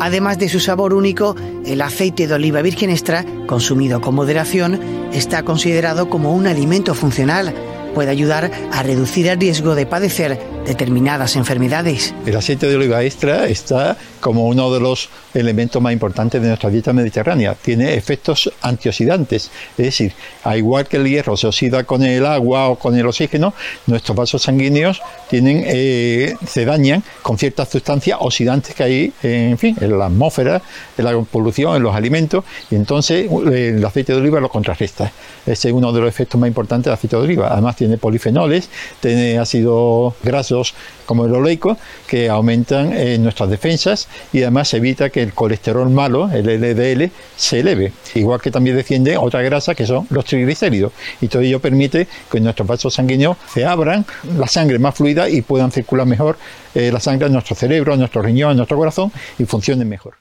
Además de su sabor único, el aceite de oliva virgen extra, consumido con moderación, está considerado como un alimento funcional. Puede ayudar a reducir el riesgo de padecer determinadas enfermedades. El aceite de oliva extra está como uno de los elementos más importantes de nuestra dieta mediterránea. Tiene efectos antioxidantes, es decir, al igual que el hierro se oxida con el agua o con el oxígeno, nuestros vasos sanguíneos eh, se dañan con ciertas sustancias oxidantes que hay en, fin, en la atmósfera, en la polución, en los alimentos, y entonces el aceite de oliva lo contrarresta. Ese es uno de los efectos más importantes del aceite de oliva. Además tiene polifenoles, tiene como el oleico, que aumentan eh, nuestras defensas y además evita que el colesterol malo, el LDL, se eleve. Igual que también defiende otra grasa que son los triglicéridos. Y todo ello permite que nuestros vasos sanguíneos se abran, la sangre más fluida y puedan circular mejor eh, la sangre en nuestro cerebro, en nuestro riñón, en nuestro corazón y funcionen mejor.